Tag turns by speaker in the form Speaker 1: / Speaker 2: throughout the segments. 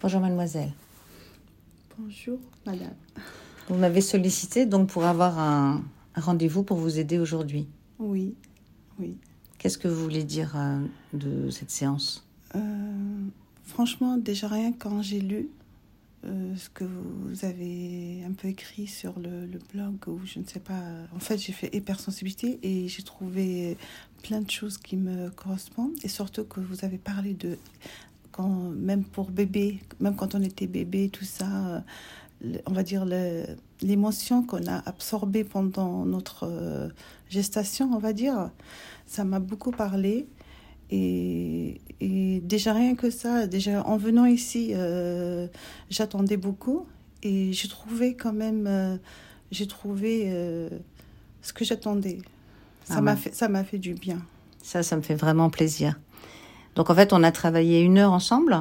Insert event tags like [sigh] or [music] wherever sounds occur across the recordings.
Speaker 1: Bonjour mademoiselle.
Speaker 2: Bonjour madame.
Speaker 1: Vous m'avez sollicité donc pour avoir un, un rendez-vous pour vous aider aujourd'hui.
Speaker 2: Oui, oui.
Speaker 1: Qu'est-ce que vous voulez dire euh, de cette séance?
Speaker 2: Euh, franchement, déjà rien quand j'ai lu euh, ce que vous avez un peu écrit sur le, le blog ou je ne sais pas. En fait, j'ai fait hypersensibilité et j'ai trouvé plein de choses qui me correspondent et surtout que vous avez parlé de quand même pour bébé, même quand on était bébé, tout ça, euh, on va dire l'émotion qu'on a absorbée pendant notre euh, gestation, on va dire, ça m'a beaucoup parlé. Et, et déjà rien que ça, déjà en venant ici, euh, j'attendais beaucoup et j'ai trouvé quand même, euh, j'ai trouvé euh, ce que j'attendais. Ça
Speaker 1: Ah
Speaker 2: m'a
Speaker 1: ouais.
Speaker 2: fait, ça m'a fait du bien.
Speaker 1: Ça, ça me fait vraiment plaisir. Donc en fait, on a travaillé une heure ensemble.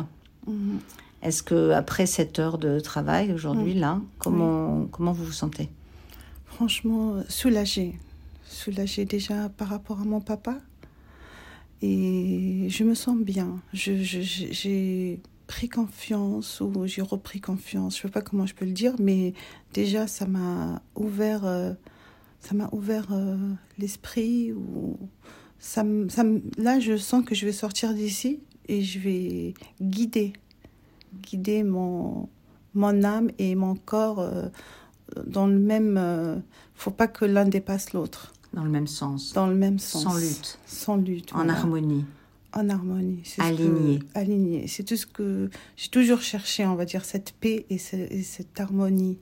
Speaker 2: Mhm.
Speaker 1: Est-ce que après cette heure de travail aujourd'hui,
Speaker 2: Mm.
Speaker 1: là, comment, comment vous vous sentez?
Speaker 2: Franchement, euh, soulagée. Soulagée déjà par rapport à mon papa. Et je me sens bien. Je, je- je- j'ai pris confiance ou j'ai repris confiance. Je ne sais pas comment je peux le dire, mais déjà, ça m'a ouvert, euh, ça m'a ouvert euh, l'esprit. Ou ça, ça, là, je sens que je vais sortir d'ici et je vais guider, guider mon, mon âme et mon corps euh, dans le même. euh, faut pas que l'un dépasse l'autre,
Speaker 1: Dans le même sens,
Speaker 2: dans le même sens.
Speaker 1: sans lutte,
Speaker 2: Sans lutte.
Speaker 1: en
Speaker 2: voilà.
Speaker 1: harmonie.
Speaker 2: En harmonie. ce
Speaker 1: Aligné.
Speaker 2: aligné. C'est tout ce que j'ai toujours cherché, on va dire, cette paix et, ce- et cette harmonie.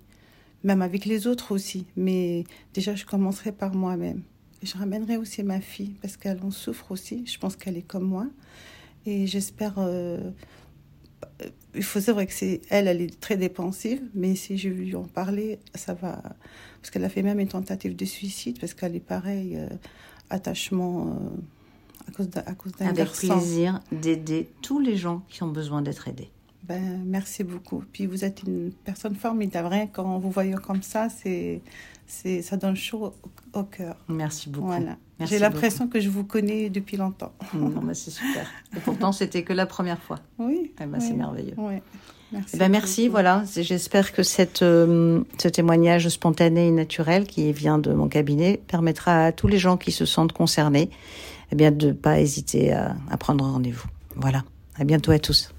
Speaker 2: Même avec les autres aussi. Mais déjà, je commencerai par moi-même. Je ramènerai aussi ma fille, parce qu'elle en souffre aussi. Je pense qu'elle est comme moi. Et j'espère. euh, il faut vrai que c'est elle, elle est très dépensive, mais si je lui en parler, ça va. Parce qu'elle a fait même une tentative de suicide, parce qu'elle est pareil, euh, attachement euh, à cause d'un d'un
Speaker 1: Avec
Speaker 2: garçon.
Speaker 1: plaisir d'aider tous les gens qui ont besoin d'être aidés.
Speaker 2: Ben, merci beaucoup. Puis vous êtes une personne formidable. Rien qu'en vous voyant comme ça, c'est, c'est, ça donne chaud au, au cœur.
Speaker 1: Merci beaucoup.
Speaker 2: Voilà. J'ai l'impression que je vous connais depuis longtemps. [laughs]
Speaker 1: Non, mais c'est super. Et pourtant, c'était que la première fois.
Speaker 2: Oui.
Speaker 1: Eh ben,
Speaker 2: oui,
Speaker 1: c'est merveilleux.
Speaker 2: oui. Merci.
Speaker 1: Eh ben, merci,
Speaker 2: beaucoup.
Speaker 1: voilà. J'espère que cette, euh, ce témoignage spontané et naturel qui vient de mon cabinet permettra à tous les gens qui se sentent concernés eh bien, de ne pas hésiter à, à prendre rendez-vous. Voilà. À bientôt à tous.